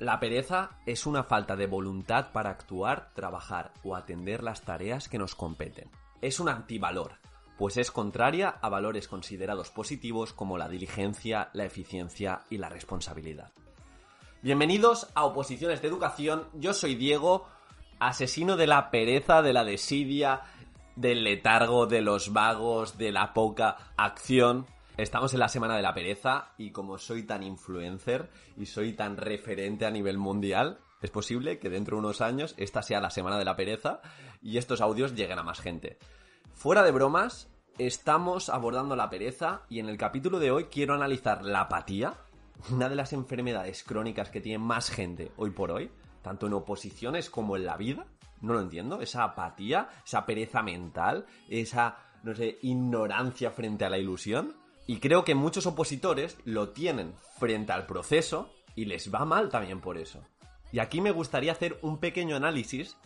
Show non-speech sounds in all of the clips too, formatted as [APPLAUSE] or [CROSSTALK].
La pereza es una falta de voluntad para actuar, trabajar o atender las tareas que nos competen. Es un antivalor, pues es contraria a valores considerados positivos como la diligencia, la eficiencia y la responsabilidad. Bienvenidos a Oposiciones de Educación, yo soy Diego, asesino de la pereza, de la desidia, del letargo, de los vagos, de la poca acción. Estamos en la semana de la pereza y como soy tan influencer y soy tan referente a nivel mundial, es posible que dentro de unos años esta sea la semana de la pereza y estos audios lleguen a más gente. Fuera de bromas, estamos abordando la pereza y en el capítulo de hoy quiero analizar la apatía, una de las enfermedades crónicas que tiene más gente hoy por hoy, tanto en oposiciones como en la vida. No lo entiendo, esa apatía, esa pereza mental, esa, no sé, ignorancia frente a la ilusión. Y creo que muchos opositores lo tienen frente al proceso y les va mal también por eso. Y aquí me gustaría hacer un pequeño análisis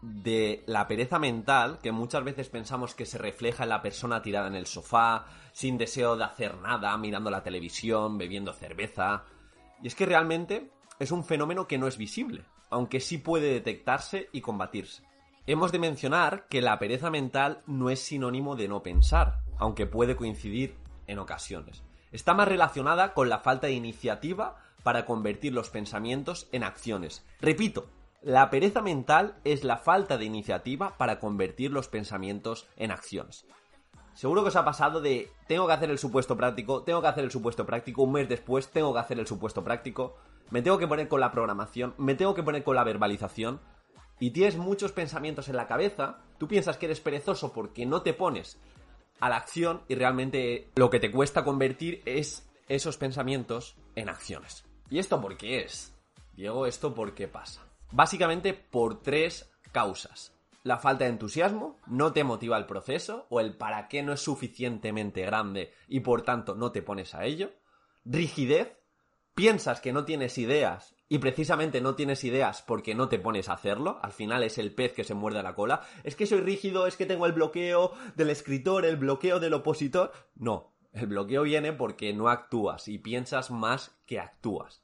de la pereza mental que muchas veces pensamos que se refleja en la persona tirada en el sofá, sin deseo de hacer nada, mirando la televisión, bebiendo cerveza. Y es que realmente es un fenómeno que no es visible, aunque sí puede detectarse y combatirse. Hemos de mencionar que la pereza mental no es sinónimo de no pensar, aunque puede coincidir en ocasiones. Está más relacionada con la falta de iniciativa para convertir los pensamientos en acciones. Repito, la pereza mental es la falta de iniciativa para convertir los pensamientos en acciones. Seguro que os ha pasado de tengo que hacer el supuesto práctico, tengo que hacer el supuesto práctico, un mes después tengo que hacer el supuesto práctico, me tengo que poner con la programación, me tengo que poner con la verbalización y tienes muchos pensamientos en la cabeza, tú piensas que eres perezoso porque no te pones a la acción y realmente lo que te cuesta convertir es esos pensamientos en acciones. ¿Y esto por qué es? Diego, ¿esto por qué pasa? Básicamente por tres causas. La falta de entusiasmo, no te motiva el proceso, o el para qué no es suficientemente grande y por tanto no te pones a ello. Rigidez, piensas que no tienes ideas y precisamente no tienes ideas porque no te pones a hacerlo, al final es el pez que se muerde la cola, es que soy rígido, es que tengo el bloqueo del escritor, el bloqueo del opositor. No, el bloqueo viene porque no actúas y piensas más que actúas.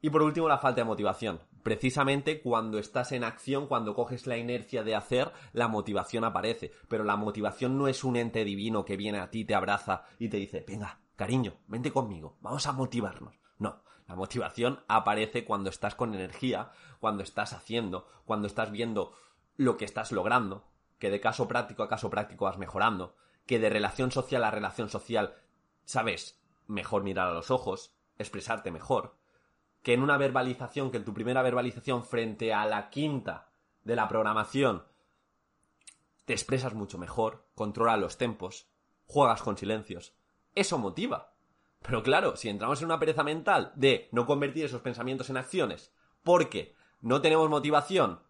Y por último, la falta de motivación. Precisamente cuando estás en acción, cuando coges la inercia de hacer, la motivación aparece. Pero la motivación no es un ente divino que viene a ti, te abraza y te dice, venga, cariño, vente conmigo, vamos a motivarnos. No, la motivación aparece cuando estás con energía, cuando estás haciendo, cuando estás viendo lo que estás logrando, que de caso práctico a caso práctico vas mejorando, que de relación social a relación social sabes mejor mirar a los ojos, expresarte mejor, que en una verbalización, que en tu primera verbalización frente a la quinta de la programación, te expresas mucho mejor, controla los tempos, juegas con silencios. Eso motiva. Pero claro, si entramos en una pereza mental de no convertir esos pensamientos en acciones, porque no tenemos motivación,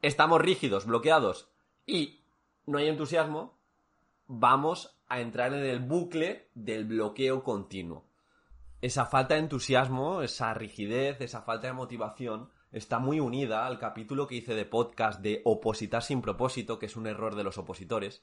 estamos rígidos, bloqueados y no hay entusiasmo, vamos a entrar en el bucle del bloqueo continuo. Esa falta de entusiasmo, esa rigidez, esa falta de motivación está muy unida al capítulo que hice de podcast de opositar sin propósito, que es un error de los opositores,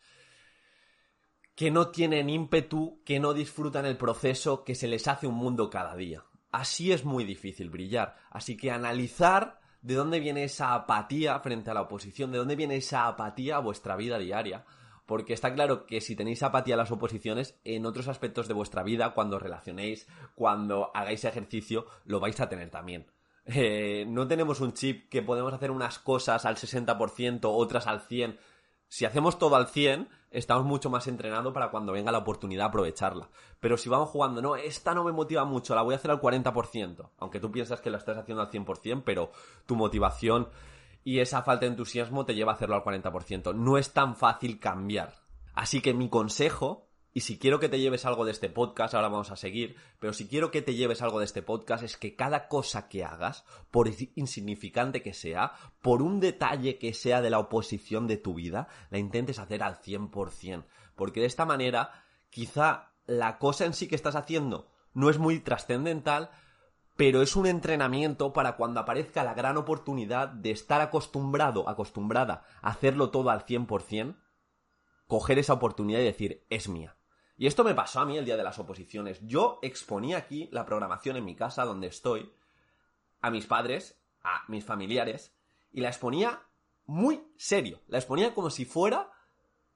que no tienen ímpetu, que no disfrutan el proceso, que se les hace un mundo cada día. Así es muy difícil brillar. Así que analizar de dónde viene esa apatía frente a la oposición, de dónde viene esa apatía a vuestra vida diaria, porque está claro que si tenéis apatía a las oposiciones, en otros aspectos de vuestra vida, cuando relacionéis, cuando hagáis ejercicio, lo vais a tener también. Eh, no tenemos un chip que podemos hacer unas cosas al 60%, otras al 100%. Si hacemos todo al 100, estamos mucho más entrenados para cuando venga la oportunidad aprovecharla. Pero si vamos jugando, no, esta no me motiva mucho, la voy a hacer al 40%. Aunque tú piensas que la estás haciendo al 100%, pero tu motivación y esa falta de entusiasmo te lleva a hacerlo al 40%. No es tan fácil cambiar. Así que mi consejo, y si quiero que te lleves algo de este podcast, ahora vamos a seguir, pero si quiero que te lleves algo de este podcast es que cada cosa que hagas, por insignificante que sea, por un detalle que sea de la oposición de tu vida, la intentes hacer al 100%. Porque de esta manera, quizá la cosa en sí que estás haciendo no es muy trascendental, pero es un entrenamiento para cuando aparezca la gran oportunidad de estar acostumbrado, acostumbrada a hacerlo todo al 100%, coger esa oportunidad y decir, es mía. Y esto me pasó a mí el día de las oposiciones. Yo exponía aquí la programación en mi casa donde estoy a mis padres, a mis familiares, y la exponía muy serio. La exponía como si fuera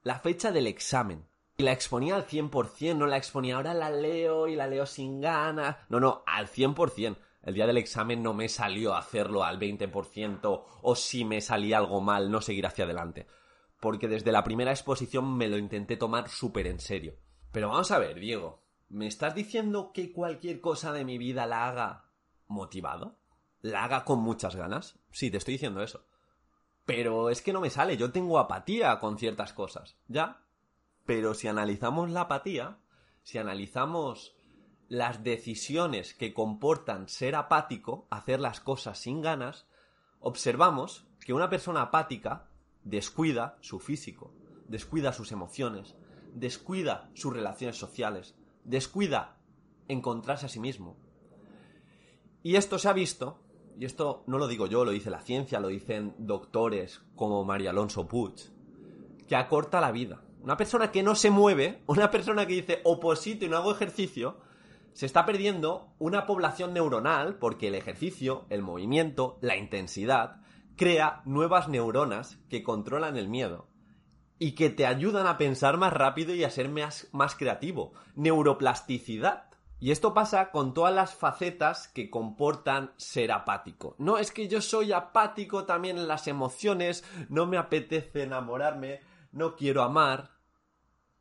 la fecha del examen. Y la exponía al 100%, no la exponía ahora la leo y la leo sin ganas. No, no, al 100%. El día del examen no me salió hacerlo al 20% o si me salía algo mal no seguir hacia adelante. Porque desde la primera exposición me lo intenté tomar súper en serio. Pero vamos a ver, Diego, ¿me estás diciendo que cualquier cosa de mi vida la haga motivado? ¿La haga con muchas ganas? Sí, te estoy diciendo eso. Pero es que no me sale, yo tengo apatía con ciertas cosas, ¿ya? Pero si analizamos la apatía, si analizamos las decisiones que comportan ser apático, hacer las cosas sin ganas, observamos que una persona apática descuida su físico, descuida sus emociones, descuida sus relaciones sociales, descuida encontrarse a sí mismo. Y esto se ha visto, y esto no lo digo yo, lo dice la ciencia, lo dicen doctores como María Alonso Puig, que acorta la vida. Una persona que no se mueve, una persona que dice oposito y no hago ejercicio, se está perdiendo una población neuronal porque el ejercicio, el movimiento, la intensidad, crea nuevas neuronas que controlan el miedo y que te ayudan a pensar más rápido y a ser más, más creativo. Neuroplasticidad. Y esto pasa con todas las facetas que comportan ser apático. No es que yo soy apático también en las emociones, no me apetece enamorarme, no quiero amar,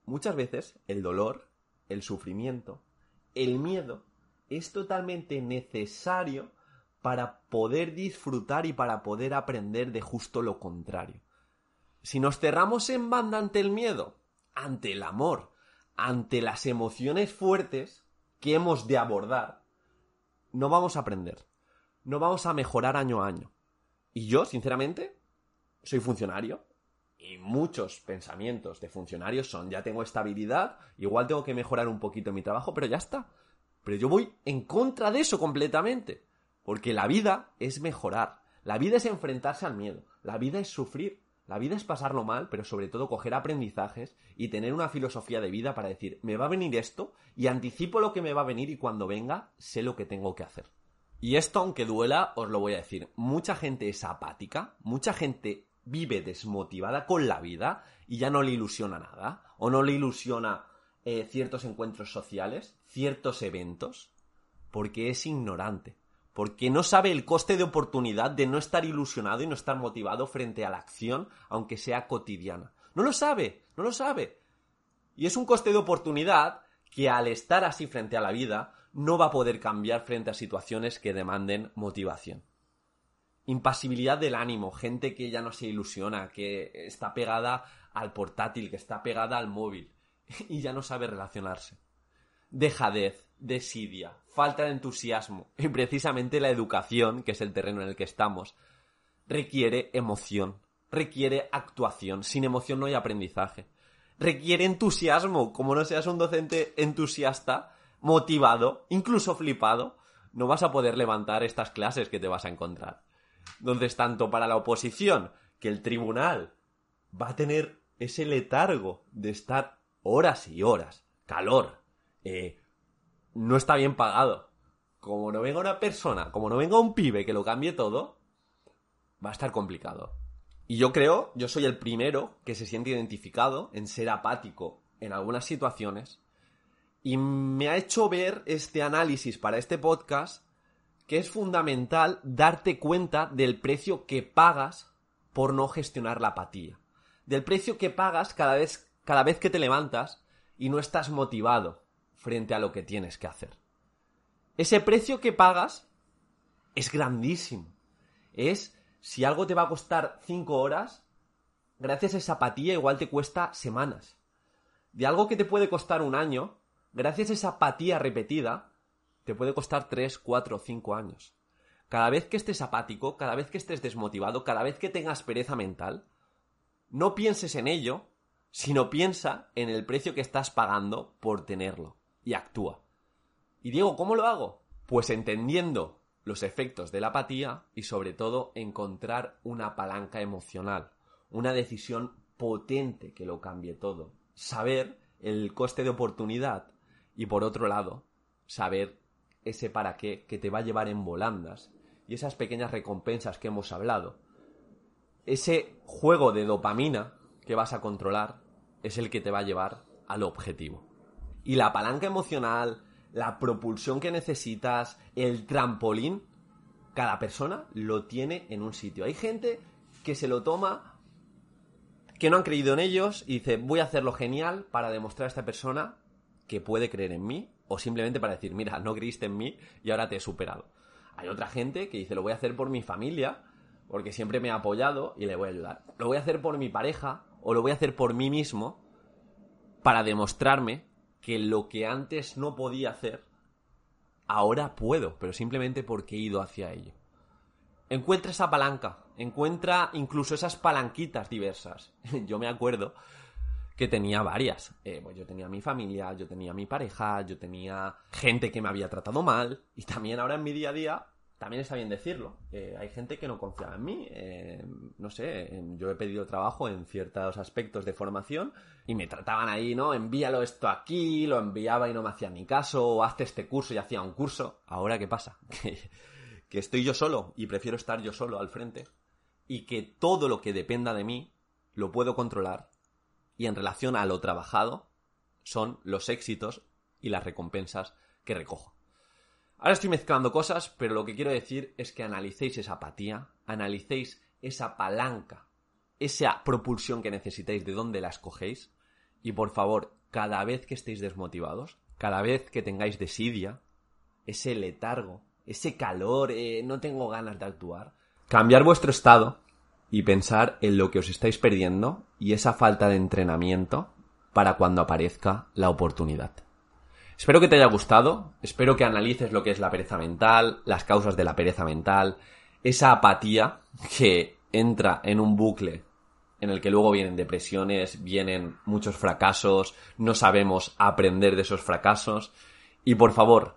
Muchas veces el dolor, el sufrimiento, el miedo es totalmente necesario para poder disfrutar y para poder aprender de justo lo contrario. Si nos cerramos en banda ante el miedo, ante el amor, ante las emociones fuertes que hemos de abordar, no vamos a aprender, no vamos a mejorar año a año. Y yo, sinceramente, soy funcionario, y muchos pensamientos de funcionarios son, ya tengo estabilidad, igual tengo que mejorar un poquito mi trabajo, pero ya está. Pero yo voy en contra de eso completamente. Porque la vida es mejorar. La vida es enfrentarse al miedo. La vida es sufrir. La vida es pasarlo mal, pero sobre todo coger aprendizajes y tener una filosofía de vida para decir, me va a venir esto y anticipo lo que me va a venir y cuando venga sé lo que tengo que hacer. Y esto, aunque duela, os lo voy a decir, mucha gente es apática, mucha gente vive desmotivada con la vida y ya no le ilusiona nada, o no le ilusiona eh, ciertos encuentros sociales, ciertos eventos, porque es ignorante, porque no sabe el coste de oportunidad de no estar ilusionado y no estar motivado frente a la acción, aunque sea cotidiana. No lo sabe, no lo sabe. Y es un coste de oportunidad que al estar así frente a la vida no va a poder cambiar frente a situaciones que demanden motivación impasibilidad del ánimo, gente que ya no se ilusiona, que está pegada al portátil, que está pegada al móvil [LAUGHS] y ya no sabe relacionarse. Dejadez, desidia, falta de entusiasmo [LAUGHS] y precisamente la educación, que es el terreno en el que estamos, requiere emoción, requiere actuación. Sin emoción no hay aprendizaje. Requiere entusiasmo, como no seas un docente entusiasta, motivado, incluso flipado, no vas a poder levantar estas clases que te vas a encontrar. Entonces, tanto para la oposición, que el tribunal va a tener ese letargo de estar horas y horas, calor, eh, no está bien pagado. Como no venga una persona, como no venga un pibe que lo cambie todo, va a estar complicado. Y yo creo, yo soy el primero que se siente identificado en ser apático en algunas situaciones. Y me ha hecho ver este análisis para este podcast que es fundamental darte cuenta del precio que pagas por no gestionar la apatía. Del precio que pagas cada vez, cada vez que te levantas y no estás motivado frente a lo que tienes que hacer. Ese precio que pagas es grandísimo. Es si algo te va a costar 5 horas, gracias a esa apatía igual te cuesta semanas. De algo que te puede costar un año, gracias a esa apatía repetida, te puede costar 3, 4 o 5 años. Cada vez que estés apático, cada vez que estés desmotivado, cada vez que tengas pereza mental, no pienses en ello, sino piensa en el precio que estás pagando por tenerlo. Y actúa. Y Diego, ¿cómo lo hago? Pues entendiendo los efectos de la apatía y sobre todo encontrar una palanca emocional, una decisión potente que lo cambie todo. Saber el coste de oportunidad y por otro lado, saber ese para qué que te va a llevar en volandas y esas pequeñas recompensas que hemos hablado. Ese juego de dopamina que vas a controlar es el que te va a llevar al objetivo. Y la palanca emocional, la propulsión que necesitas, el trampolín, cada persona lo tiene en un sitio. Hay gente que se lo toma, que no han creído en ellos y dice, voy a hacerlo genial para demostrar a esta persona que puede creer en mí o simplemente para decir, mira, no creíste en mí y ahora te he superado. Hay otra gente que dice, lo voy a hacer por mi familia, porque siempre me ha apoyado y le voy a ayudar. Lo voy a hacer por mi pareja o lo voy a hacer por mí mismo para demostrarme que lo que antes no podía hacer, ahora puedo, pero simplemente porque he ido hacia ello. Encuentra esa palanca, encuentra incluso esas palanquitas diversas. [LAUGHS] Yo me acuerdo que tenía varias. Eh, pues yo tenía mi familia, yo tenía mi pareja, yo tenía gente que me había tratado mal y también ahora en mi día a día, también está bien decirlo, hay gente que no confiaba en mí. Eh, no sé, yo he pedido trabajo en ciertos aspectos de formación y me trataban ahí, ¿no? Envíalo esto aquí, lo enviaba y no me hacían ni caso, o hazte este curso y hacía un curso. Ahora, ¿qué pasa? [LAUGHS] que estoy yo solo y prefiero estar yo solo al frente y que todo lo que dependa de mí lo puedo controlar y en relación a lo trabajado son los éxitos y las recompensas que recojo. Ahora estoy mezclando cosas, pero lo que quiero decir es que analicéis esa apatía, analicéis esa palanca, esa propulsión que necesitáis, de dónde la escogéis, y por favor, cada vez que estéis desmotivados, cada vez que tengáis desidia, ese letargo, ese calor, eh, no tengo ganas de actuar, cambiar vuestro estado y pensar en lo que os estáis perdiendo y esa falta de entrenamiento para cuando aparezca la oportunidad. Espero que te haya gustado, espero que analices lo que es la pereza mental, las causas de la pereza mental, esa apatía que entra en un bucle en el que luego vienen depresiones, vienen muchos fracasos, no sabemos aprender de esos fracasos y por favor,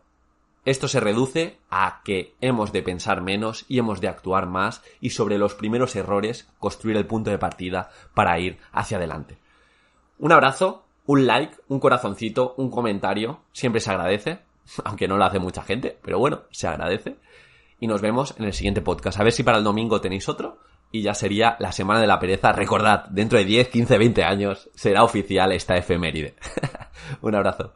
esto se reduce a que hemos de pensar menos y hemos de actuar más y sobre los primeros errores construir el punto de partida para ir hacia adelante. Un abrazo, un like, un corazoncito, un comentario, siempre se agradece, [LAUGHS] aunque no lo hace mucha gente, pero bueno, se agradece. Y nos vemos en el siguiente podcast. A ver si para el domingo tenéis otro y ya sería la semana de la pereza. Recordad, dentro de 10, 15, 20 años será oficial esta efeméride. [LAUGHS] un abrazo.